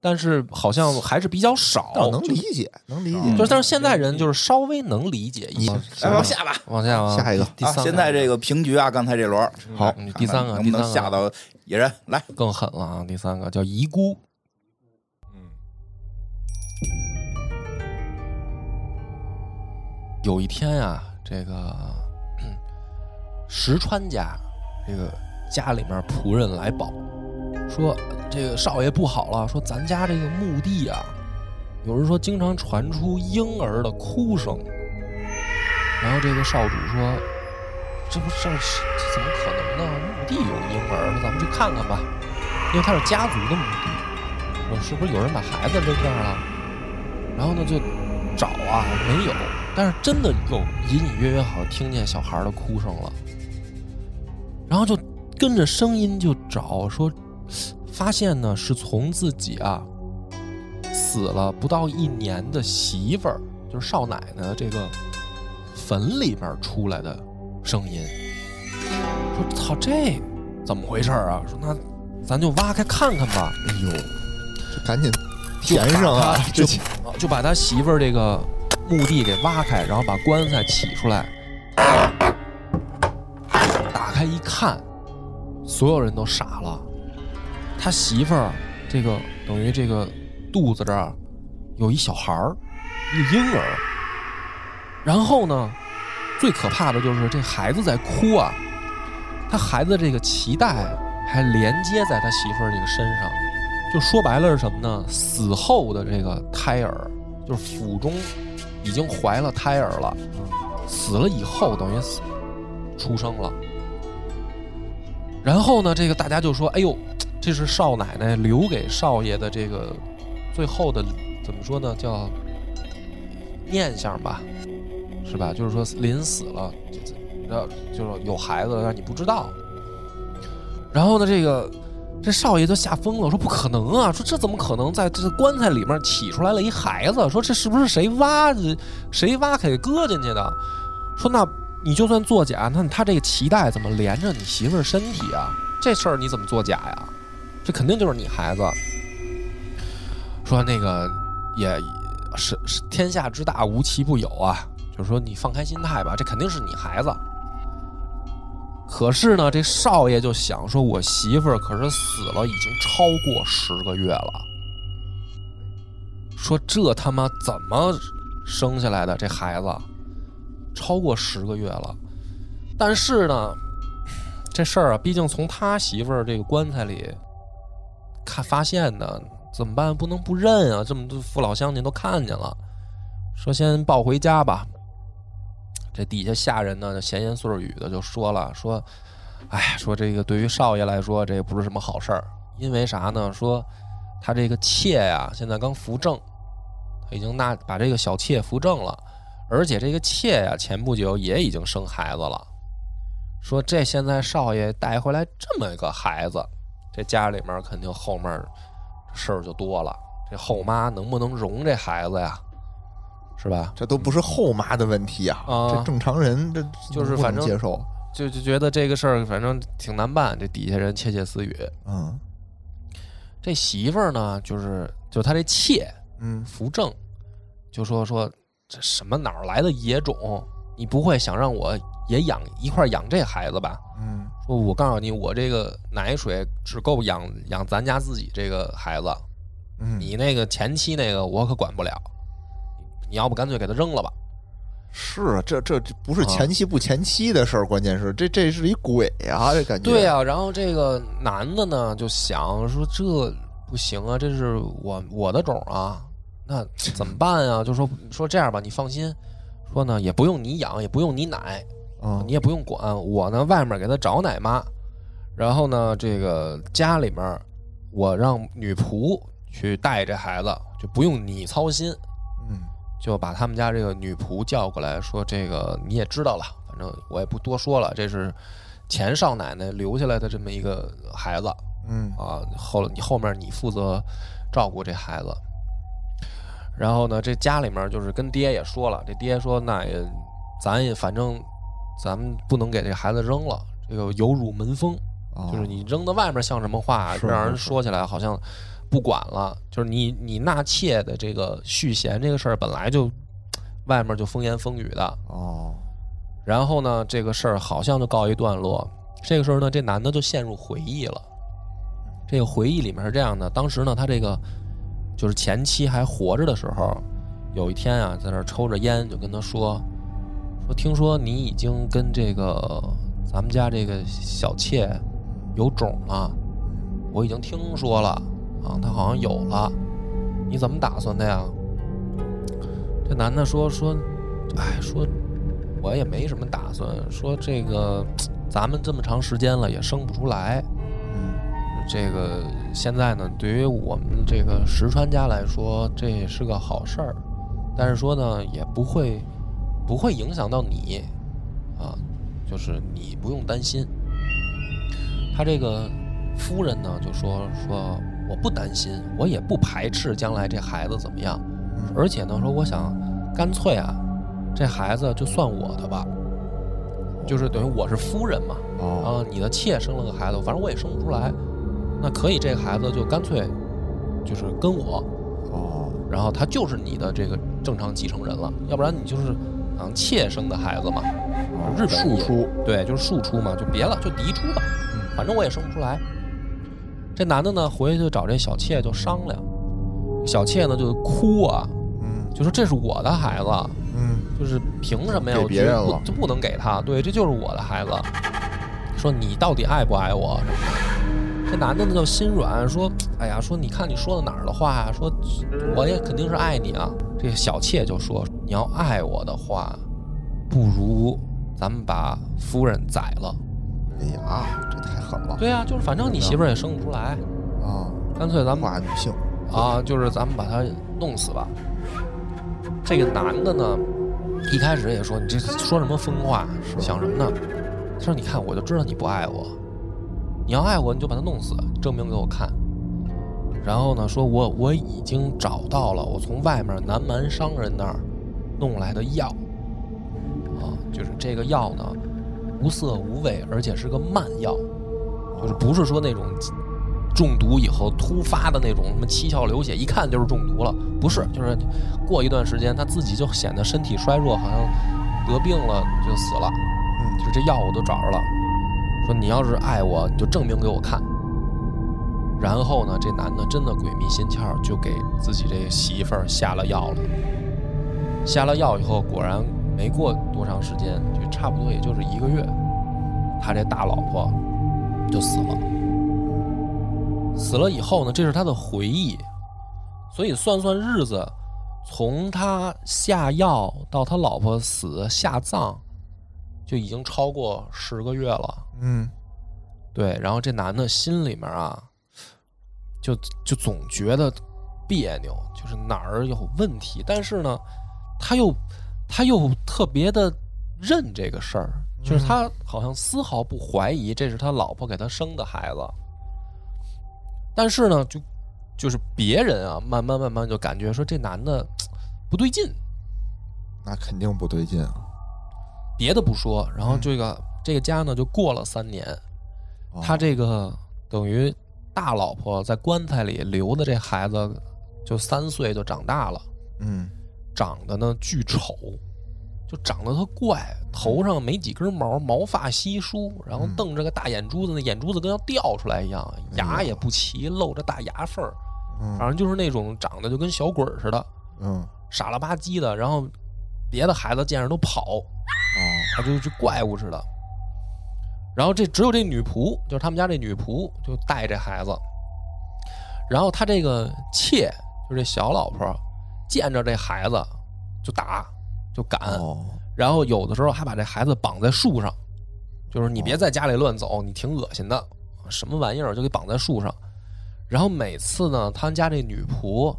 但是好像还是比较少。能理解，能理解。嗯就是但是现在人就是稍微能理解一些。来往下吧。往下啊，下一个啊，第三，现在这个平局啊，刚才这轮好嗯第三个，能不能第三个下到野人来？更狠了啊！第三个叫遗孤，嗯有一天呀、这个 石川家这个家里面仆人来报，说这个少爷不好了，说咱家这个墓地啊，有人说经常传出婴儿的哭声。然后这个少主说：“这不这是这怎么可能呢？墓地有婴儿，咱们去看看吧，因为他是家族的墓地，说是不是有人把孩子扔这儿了？然后呢就找啊，没有，但是真的有隐隐约约好像听见小孩的哭声了，然后就跟着声音就找，说发现呢是从自己啊死了不到一年的媳妇儿，就是少奶奶这个坟里面出来的声音，说操这怎么回事啊？说那咱就挖开看看吧。哎呦，这赶紧填上啊！就就把他媳妇儿这个墓地给挖开，然后把棺材起出来，打开一看，所有人都傻了。他媳妇儿这个等于这个肚子这儿有一小孩儿，一个婴儿。然后呢，最可怕的就是这孩子在哭啊，他孩子这个脐带还连接在他媳妇儿这个身上。就说白了是什么呢？死后的这个胎儿，就是腹中已经怀了胎儿了，死了以后等于死出生了。然后呢，这个大家就说：“哎呦，这是少奶奶留给少爷的这个最后的怎么说呢？叫念想吧，是吧？就是说临死了，然后就是有孩子了，让你不知道。然后呢，这个这少爷就吓疯了，说不可能啊！说这怎么可能在这棺材里面起出来了一孩子？说这是不是谁挖的？谁挖开给搁进去的？说那你就算作假，那他这个脐带怎么连着你媳妇儿身体啊？这事儿你怎么作假呀？这肯定就是你孩子。说那个也是是天下之大，无奇不有啊。就是说你放开心态吧，这肯定是你孩子。可是呢，这少爷就想说，我媳妇儿可是死了，已经超过十个月了。说这他妈怎么生下来的这孩子，超过十个月了。但是呢，这事儿啊，毕竟从他媳妇儿这个棺材里看发现的，怎么办？不能不认啊！这么多父老乡亲都看见了，说先抱回家吧。这底下下人呢，就闲言碎语的就说了，说，哎，说这个对于少爷来说，这也不是什么好事儿，因为啥呢？说他这个妾呀，现在刚扶正，他已经纳把这个小妾扶正了，而且这个妾呀，前不久也已经生孩子了。说这现在少爷带回来这么一个孩子，这家里面肯定后面事儿就多了。这后妈能不能容这孩子呀？是吧？这都不是后妈的问题啊！啊这正常人这就是反正接受。就就觉得这个事儿反正挺难办，这底下人窃窃私语。嗯这媳妇儿呢，就是就他这妾嗯扶正，就说说这什么哪儿来的野种？你不会想让我也养一块养这孩子吧？嗯说我告诉你，我这个奶水只够养养咱家自己这个孩子，嗯，你那个前妻那个我可管不了，你要不干脆给他扔了吧？是啊，这这这不是啊前妻不前妻的事儿，关键是这这是一鬼啊！这感觉对呀、然后这个男的呢就想说这不行啊，这是我我的种啊，那怎么办啊？就说说这样吧，你放心，说呢也不用你养，也不用你奶，嗯你也不用管，我呢外面给他找奶妈，然后呢，这个家里面我让女仆去带这孩子，就不用你操心，嗯就把他们家这个女仆叫过来说：“这个你也知道了，反正我也不多说了，这是前少奶奶留下来的这么一个孩子嗯啊，后你后面你负责照顾这孩子。”然后呢，这家里面就是跟爹也说了，这爹说：“那也咱也反正咱们不能给这孩子扔了，这个有辱门风。”哦就是你扔到外面像什么话，让人说起来好像不管了。就是你你纳妾的这个续弦这个事儿，本来就 外面就风言风语的。哦然后呢，这个事儿好像就告一段落。这个时候呢，这男的就陷入回忆了。这个回忆里面是这样的：当时呢，他这个就是前妻还活着的时候，有一天啊，在那抽着烟，就跟他说说，听说你已经跟这个咱们家这个小妾有种了，我已经听说了啊，他好像有了，你怎么打算的呀？这男的说说，哎，说我也没什么打算，说这个 咱们这么长时间了也生不出来，嗯这个现在呢，对于我们这个石川家来说，这也是个好事儿，但是说呢，也不会不会影响到你啊，就是你不用担心。他这个夫人呢就说说我不担心，我也不排斥将来这孩子怎么样，嗯而且呢说我想干脆啊，这孩子就算我的吧，就是等于我是夫人嘛，哦啊，你的妾生了个孩子，反正我也生不出来，那可以这个孩子就干脆就是跟我，哦然后他就是你的这个正常继承人了，要不然你就是好像妾生的孩子嘛，日本庶出对，就是庶出嘛，就别了，就嫡出吧，嗯反正我也生不出来。这男的呢，回去就找这小妾就商量，小妾呢就哭啊，嗯就说这是我的孩子，嗯就是凭什么呀？给我就不能给他？对，这就是我的孩子。说你到底爱不爱我什么的？这男的呢就心软，说：“哎呀，说你看你说的哪儿的话呀？说我也肯定是爱你啊。”这小妾就说：“你要爱我的话，不如咱们把夫人宰了。哎呀，这太狠了对呀、就是反正你媳妇儿也生不出来，啊！干脆咱们化女性啊，就是咱们把她弄死吧。这个男的呢，一开始也说你这说什么疯话，是想什么呢？他说你看我就知道你不爱我，你要爱我你就把他弄死，证明给我看。然后呢，说我我已经找到了我从外面南蛮商人那儿弄来的药，啊，就是这个药呢，无色无味，而且是个慢药，就是不是说那种中毒以后突发的那种什么七窍流血，一看就是中毒了，不是，就是过一段时间他自己就显得身体衰弱，好像得病了就死了。嗯就是这药我都找着了，说你要是爱我，你就证明给我看。然后呢，这男的真的鬼迷心窍，就给自己这媳妇儿下了药了。下了药以后，果然没过多长时间，就差不多也就是一个月，他这大老婆就死了。死了以后呢，这是他的回忆，所以算算日子，从他下药到他老婆死下葬，就已经超过十个月了。嗯对，然后这男的心里面啊，就就总觉得别扭，就是哪儿有问题，但是呢，他又他又特别的认这个事儿，就是他好像丝毫不怀疑这是他老婆给他生的孩子，但是呢，就就是别人啊，慢慢慢慢就感觉说这男的不对劲，那肯定不对劲啊！别的不说，然后这个、这个家呢就过了三年，哦。他这个等于大老婆在棺材里留的这孩子，就三岁就长大了，嗯长得呢巨丑，就长得特怪，头上没几根毛，毛发稀疏，然后嗯。瞪着个大眼珠子，那眼珠子跟要掉出来一样，牙也不齐，露着大牙缝反正就是那种长得就跟小鬼似的，嗯。傻了吧唧的，然后别的孩子见着都跑，哦。他就就怪物似的。然后这只有这女仆，就是他们家这女仆，就带这孩子。然后他这个妾，就是这小老婆，见着这孩子就打就赶，哦然后有的时候还把这孩子绑在树上，就是你别在家里乱走，你挺恶心的。什么玩意儿，就给绑在树上。然后每次呢，他们家这女仆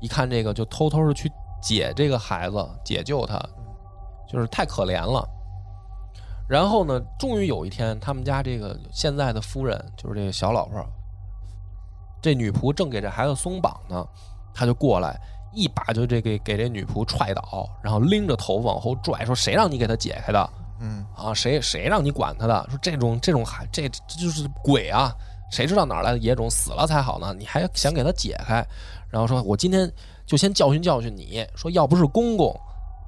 一看这个，就偷偷的去解这个孩子，解救他，就是太可怜了。然后呢，终于有一天，他们家这个现在的夫人，就是这个小老婆，这女仆正给这孩子松绑呢，她就过来，一把就这给给这女仆踹倒，然后拎着头往后拽，说：“谁让你给他解开的？嗯啊，谁谁让你管他的？说这种这种孩这这就是鬼啊！谁知道哪来的野种？死了才好呢！你还想给他解开？然后说我今天就先教训教训你，说要不是公公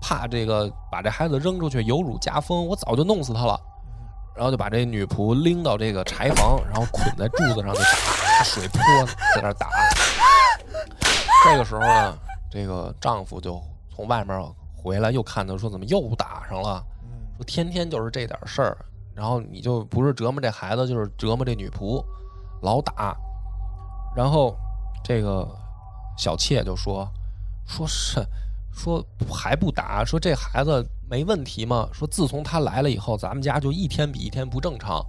怕这个把这孩子扔出去有辱家风，我早就弄死他了。然后就把这女仆拎到这个柴房，然后捆在柱子上就打，水泼在那儿打。这个时候呢，这个丈夫就从外面回来，又看到说怎么又打上了。说天天就是这点事儿，然后你就不是折磨这孩子，就是折磨这女仆，老打。然后这个小妾就说：“说是说还不打，说这孩子没问题吗？说自从他来了以后，咱们家就一天比一天不正常，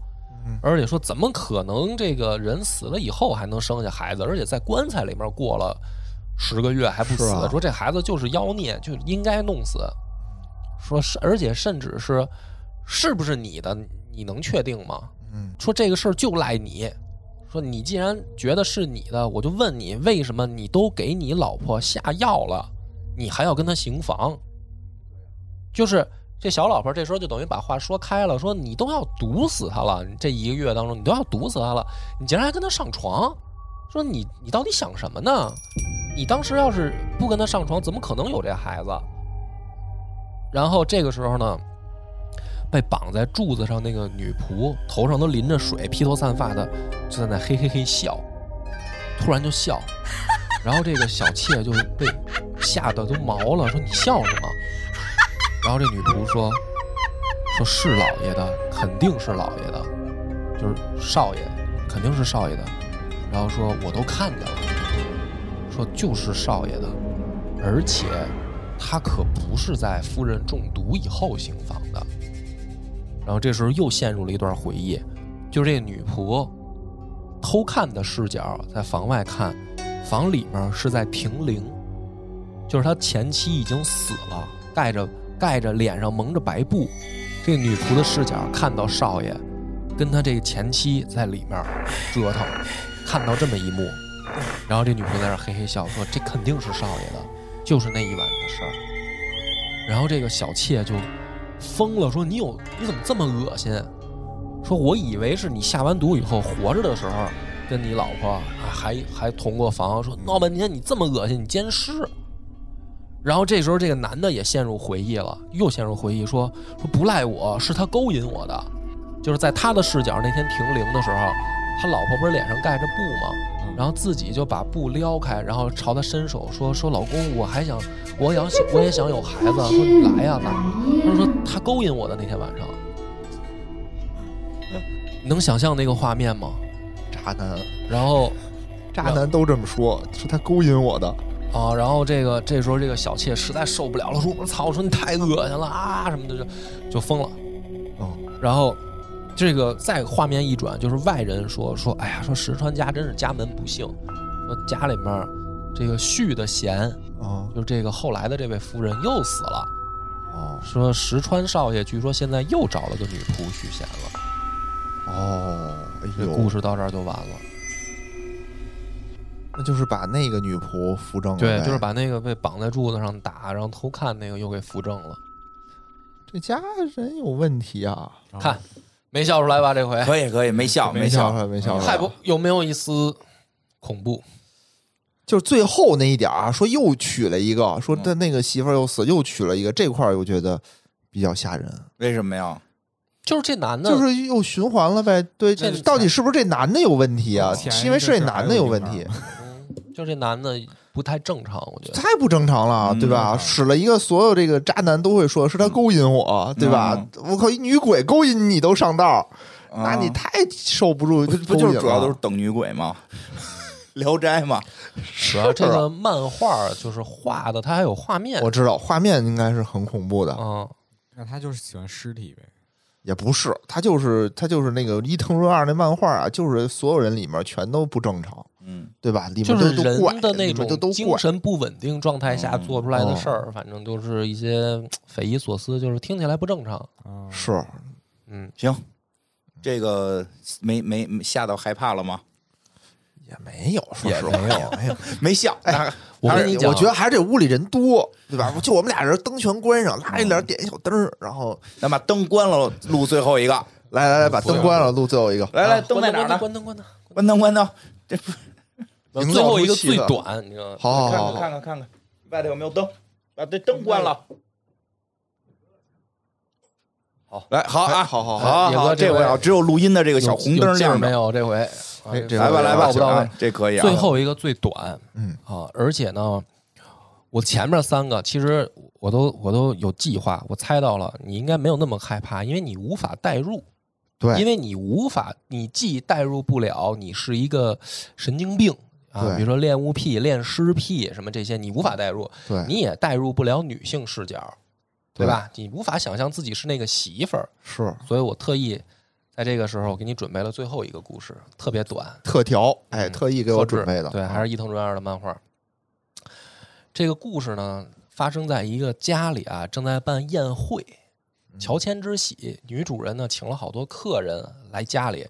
嗯而且说怎么可能这个人死了以后还能生下孩子，而且在棺材里面过了十个月还不死，啊说这孩子就是妖孽，就应该弄死。”说是，而且甚至是是不是你的，你能确定吗？嗯说这个事儿就赖你。说你既然觉得是你的，我就问你，为什么你都给你老婆下药了，你还要跟她行房？就是这小老婆这时候就等于把话说开了，说你都要毒死她了，你这一个月当中你都要毒死她了，你竟然还跟她上床？说你你到底想什么呢？你当时要是不跟他上床，怎么可能有这孩子？然后这个时候呢，被绑在柱子上那个女仆头上都淋着水，披头散发的，就在那嘿嘿嘿笑，突然就笑，然后这个小妾就被吓得都毛了，说你笑什么？然后这女仆说，说是老爷的，肯定是老爷的，就是少爷，肯定是少爷的。然后说我都看见了，就是少爷的，而且他可不是在夫人中毒以后行房的。然后这时候又陷入了一段回忆，就是这女仆偷看的视角，在房外看，房里面是在停灵，就是他前妻已经死了，盖着盖着脸上蒙着白布，这女仆的视角看到少爷跟他这个前妻在里面折腾，看到这么一幕，然后这女仆在那嘿嘿笑，说这肯定是少爷的，就是那一晚的事儿。然后这个小妾就疯了，说你有你怎么这么恶心？说我以为是你下完毒以后活着的时候跟你老婆还还同过房，说闹半天你这么恶心，你奸尸。然后这时候这个男的也陷入回忆了，又陷入回忆说说不赖我，是他勾引我的，就是在他的视角那天停灵的时候，他老婆不是脸上盖着布吗？然后自己就把布撩开，然后朝他伸手说说老公，我还想我想我也想有孩子，说你来呀、来。他说他勾引我的那天晚上，你能想象那个画面吗？渣男，然后渣男都这么说，是他勾引我的。啊，然后这个这时候这个小妾实在受不了了，说我操，我说你太恶心了啊什么的，就就疯了。嗯，然后这个再画面一转，就是外人说说，哎呀，说石川家真是家门不幸，说家里面这个续的贤，哦就这个后来的这位夫人又死了。哦说石川少爷据说现在又找了个女仆续弦了。哦，这故事到这儿就完了。那就是把那个女仆扶正了对，就是把那个被绑在柱子上打，然后偷看那个又给扶正了。这家人有问题啊！看，没笑出来吧？这回可以可以，没笑没笑笑出来，没笑出来。太不有没有一丝恐怖？就是最后那一点儿啊，说又娶了一个，说他那个媳妇儿又死，又娶了一个，这块儿我觉得比较吓人。为什么呀？就是这男的，就是又循环了呗。对，这到底是不是这男的有问题啊？是因为是这男的有问题，嗯，就这男的不太正常，我觉得。太不正常了，嗯对吧？使了一个所有这个渣男都会说是他勾引我，对吧？我靠，一女鬼勾引你都上道，那你啊太受不住不不就是主要都是是等女鬼吗？聊斋嘛，主要这个漫画就是画的，它还有画面。我知道画面应该是很恐怖的。嗯，那他就是喜欢尸体呗。也不是，他就是他就是那个伊藤润二那漫画啊，就是所有人里面全都不正常，嗯，对吧？里面就是都都怪人的那种精，神不稳定状态下嗯做出来的哦事儿，反正就是一些嗯匪夷所思，就是听起来不正常。啊，是嗯，行，这个没没没吓到害怕了吗？也没有，说也实话没有没有。没笑，哎我跟你讲，我觉得还是这屋里人多，对吧？就我们俩人，灯全关上，拉一帘点一小灯儿，然后咱把灯关了，录最后一个。来来来，把灯关了，录最后一个。来来，啊灯在哪儿呢？关灯关灯关灯，关灯。这不，最后一个最短，你知道吗？看好好好好，看看看看看，外头有没有灯？把这灯关了。好，来，好啊，好好好好，好，野哥这回啊，只有录音的这个小红灯亮着。没有？这回，啊哎这来吧，来吧，我不到位啊这可以啊。最后一个最短嗯啊！而且呢，我前面三个其实我都我都有计划，我猜到了，你应该没有那么害怕，因为你无法代入，对因，为你无法，你既代入不了，你是一个神经病啊，比如说恋物癖、恋尸癖什么这些，你无法代入，对，你也代入不了女性视角，对对吧？你无法想象自己是那个媳妇儿，是所以我特意在这个时候给你准备了最后一个故事，特别短，特调，哎，嗯特意给我准备的。对，啊还是伊藤润二的漫画。这个故事呢，发生在一个家里啊，正在办宴会，嗯乔迁之喜。女主人呢，请了好多客人来家里，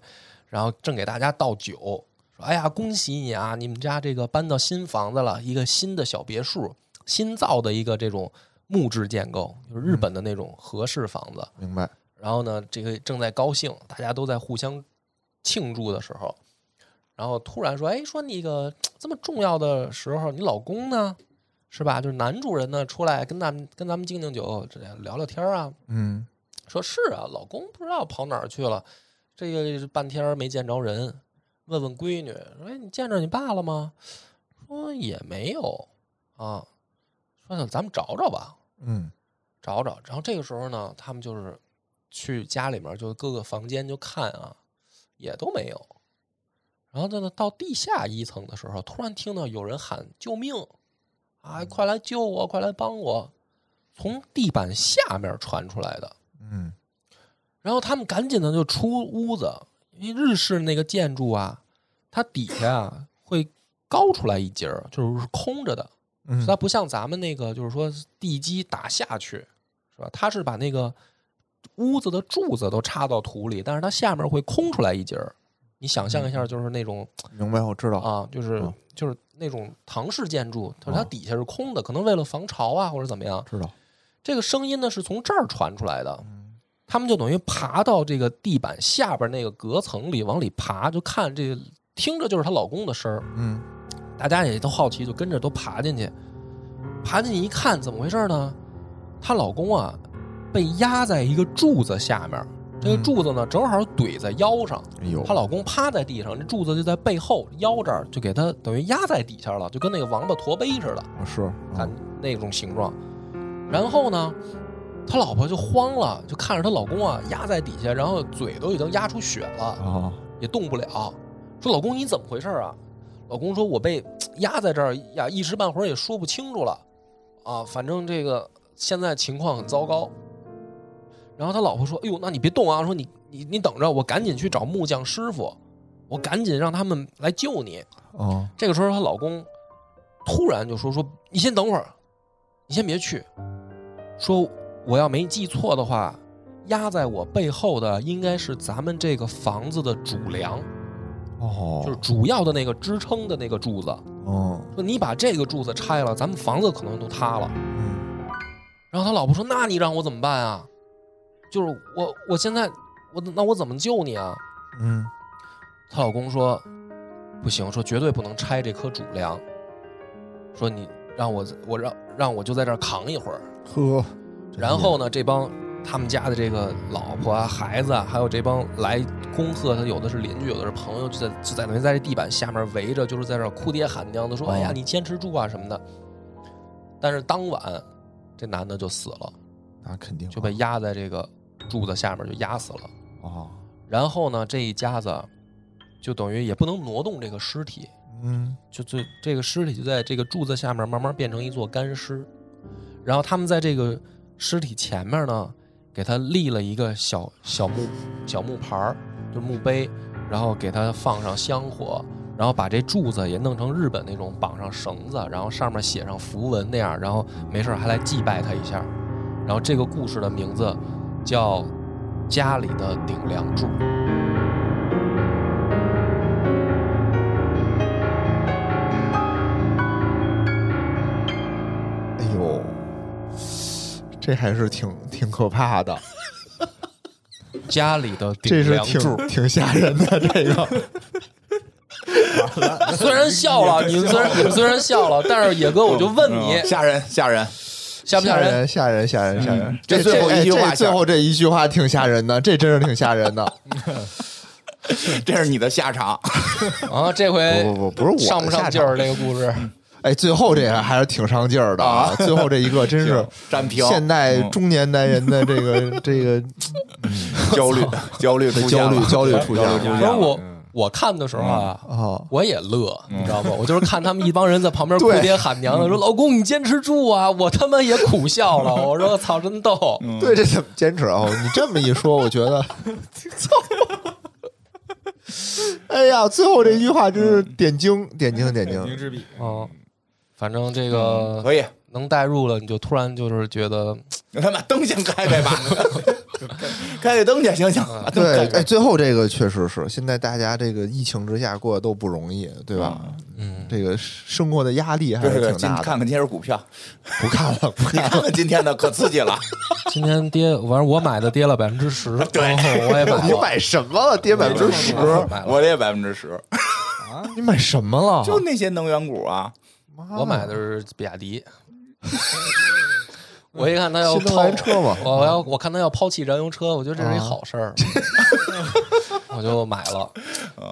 然后正给大家倒酒，说：“哎呀，恭喜你啊，你们家这个搬到新房子了，一个新的小别墅，新造的一个这种木质建构，就是日本的那种和式房子。明白。然后呢，这个正在高兴，大家都在互相庆祝的时候，然后突然说：“哎，说那个这么重要的时候，你老公呢？是吧？就是男主人呢，出来跟咱们跟咱们敬敬酒，这聊聊天啊。嗯，说是啊，老公不知道跑哪儿去了，这个半天没见着人。问问闺女，说：哎，你见着你爸了吗？说也没有啊。说那咱们找找吧。”嗯找找。然后这个时候呢，他们就是去家里面，就各个房间就看啊，也都没有。然后呢，到地下一层的时候，突然听到有人喊救命啊！快来救我，快来帮我！从地板下面传出来的。嗯然后他们赶紧的就出屋子，日式那个建筑啊，它底下啊会高出来一截儿，就是空着的。嗯，它不像咱们那个，就是说地基打下去，是吧？它是把那个屋子的柱子都插到土里，但是它下面会空出来一截儿。你想象一下，就是那种明白，我知道。啊，就是嗯就是那种唐式建筑，就是它哦底下是空的，可能为了防潮啊或者怎么样。知道。这个声音呢是从这儿传出来的，嗯他们就等于爬到这个地板下边那个隔层里往里爬，就看这个听着就是她老公的声儿。嗯大家也都好奇，就跟着都爬进去。爬进去一看，怎么回事呢？她老公啊，被压在一个柱子下面，这个嗯柱子呢正好怼在腰上，哎呦，她老公趴在地上，这柱子就在背后腰这儿，就给她等于压在底下了，就跟那个王八驼背似的，是看那种形状。然后呢，他老婆就慌了，就看着她老公啊压在底下，然后嘴都已经压出血了，啊，也动不了。说老公你怎么回事啊？老公说我被压在这儿呀，一时半会儿也说不清楚了啊，反正这个现在情况很糟糕。然后他老婆说：“哎呦，那你别动啊！说你你你等着，我赶紧去找木匠师傅，我赶紧让他们来救你。”哦，这个时候，她老公突然就说：“说你先等会儿，你先别去。说我要没记错的话，压在我背后的应该是咱们这个房子的主梁，哦，就是主要的那个支撑的那个柱子。哦，说你把这个柱子拆了，咱们房子可能都塌了。”嗯然后他老婆说：“那你让我怎么办啊？就是我我现在我那我怎么救你啊？”嗯她老公说：“不行，说绝对不能拆这颗主梁。说你让我我让让我就在这儿扛一会儿。呵，然后呢，这帮他们家的这个老婆啊、孩子啊，还有这帮来恭贺他，有的是邻居，有的是朋友，就在就在等于在这地板下面围着，就是在这哭爹喊娘的说：‘哦哎呀，你坚持住啊什么的。’但是当晚，这男的就死了，那肯定就被压在这个柱子下面就压死了。哦，然后呢，这一家子就等于也不能挪动这个尸体，嗯就就这个尸体就在这个柱子下面慢慢变成一座干尸，然后他们在这个尸体前面呢给他立了一个小小木小木牌儿，就是墓碑，然后给他放上香火，然后把这柱子也弄成日本那种绑上绳子，然后上面写上符文那样，然后没事还来祭拜他一下。然后这个故事的名字叫《家里的顶梁柱》。这还是挺挺可怕的，家里的这是顶梁柱挺，挺吓人的。这个 虽然笑了，你们虽然你们虽然笑了，但是野哥，我就问你，嗯吓人吓人，吓不吓人？人？吓人，吓人，吓人！这最后一句话最后这一句话挺吓人的，这真是挺吓人的。这是你的下场。啊，这回不不不不是我的上不上劲儿？这个故事，哎，最后这个还是挺上劲儿的啊！最后这一个真是 行占平现代嗯中年男人的这个 这个焦虑焦虑出现焦虑焦虑出现了焦虑不是我嗯我看的时候啊。啊！我也乐，你知道吗？我就是看他们一帮人在旁边 哭爹喊娘的，说：“老公，你坚持住啊！”我他妈也苦笑了。我说：“我操，真逗。对，这怎么坚持啊？你这么一说，我觉得，哎呀，最后这句话真是点睛，点睛，点睛。点睛之笔”嗯，反正这个可以，能代入了，你就突然就是觉得，他把灯先开开吧，开开灯去，行行。对，哎，最后这个确实是，现在大家这个疫情之下过得都不容易，对吧？嗯，这个生活的压力还是挺大的。今看看今天股票，不看了，不 你看了。看看今天的可刺激了。今天跌，反正我买的跌了百分之十，对，我也买你，买什么了？跌百分之十？我也百分之十啊，你买什么了？就那些能源股啊，我买的是比亚迪。我一看他要抛车嘛。我要我看他要抛弃燃油车，我觉得这是一啊。好事儿，我就买了。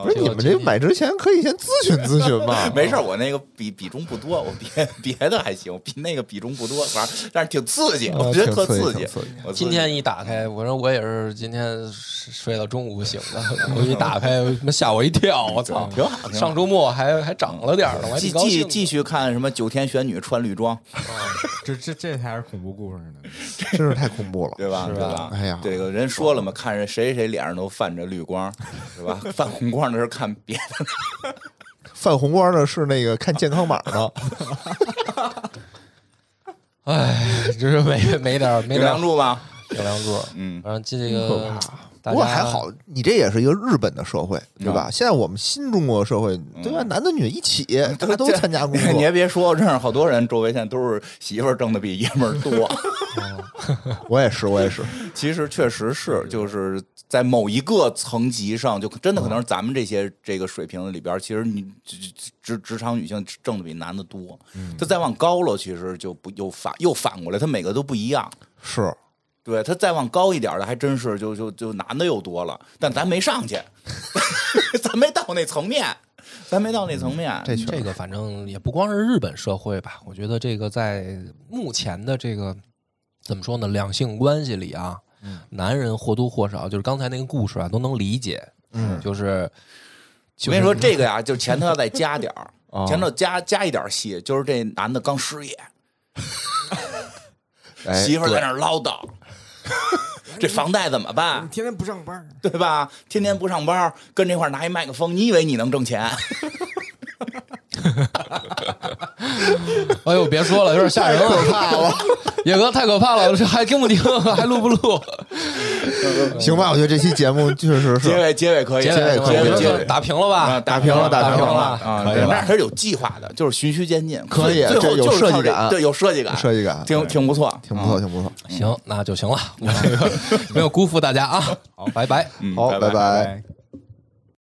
不是你们这买之前可以先咨询咨询嘛？没事儿，我那个比比重不多，我别别的还行，比那个比重不多，反正但是挺刺激，呃我觉得特刺激今天一打开，我说我也是今天睡到中午醒的，我一打开吓我一跳，我操！挺好上周末还还涨了点呢，我还继。继继续看什么九天玄女穿绿装，这这这才是恐怖故事呢。真是太恐怖了。对吧？对吧？哎呀这个人说了嘛，看着谁谁脸上都泛着绿光，对吧？泛红光的是看别的，泛红光的是那个看健康码的，哎，就是没没点没顶点儿梁柱吧？顶梁柱。嗯，反正这个不过还好，你这也是一个日本的社会，对吧？现在我们新中国社会，对吧？男的女的一起，大家都参加工你作。也别说，我认识好多人，周围现在都是媳妇儿挣的比爷们儿多。我也是，我也是。其实确实是，就是在某一个层级上，就真的可能是咱们这些这个水平里边儿，其实你职职职场女性挣的比男的多。他再往高了，其实就不又反又反过来，他每个都不一样。是，对他再往高一点的，还真是就就就男的又多了，但咱没上去，咱没到那层面，咱没到那层面。这这个反正也不光是日本社会吧，我觉得这个在目前的这个怎么说呢，两性关系里啊，男人或多或少就是刚才那个故事啊都能理解，嗯。就是我跟你说，这个呀，就是前头要再加点儿，啊 前头加加一点戏，就是这男的刚失业，哎，媳妇在那唠叨，这房贷怎么办？天天不上班，对吧？天天不上班，跟这块拿一麦克风，你以为你能挣钱？哎呦别说了，有点吓人了，可怕了，野哥太可怕了，这还听不听？还录不录？行吧？我觉得这期节目确实是结尾结尾可以，结尾结尾结尾打平了吧啊，？打平了打打平了了啊！可以了但是有计划的，就是循序渐进，可以最后这有设计感对，有设计感，设计感，挺挺不错，挺不错，挺不错。行，那就行了，我这个没有辜负大家啊。好，拜拜。嗯，好，拜。拜。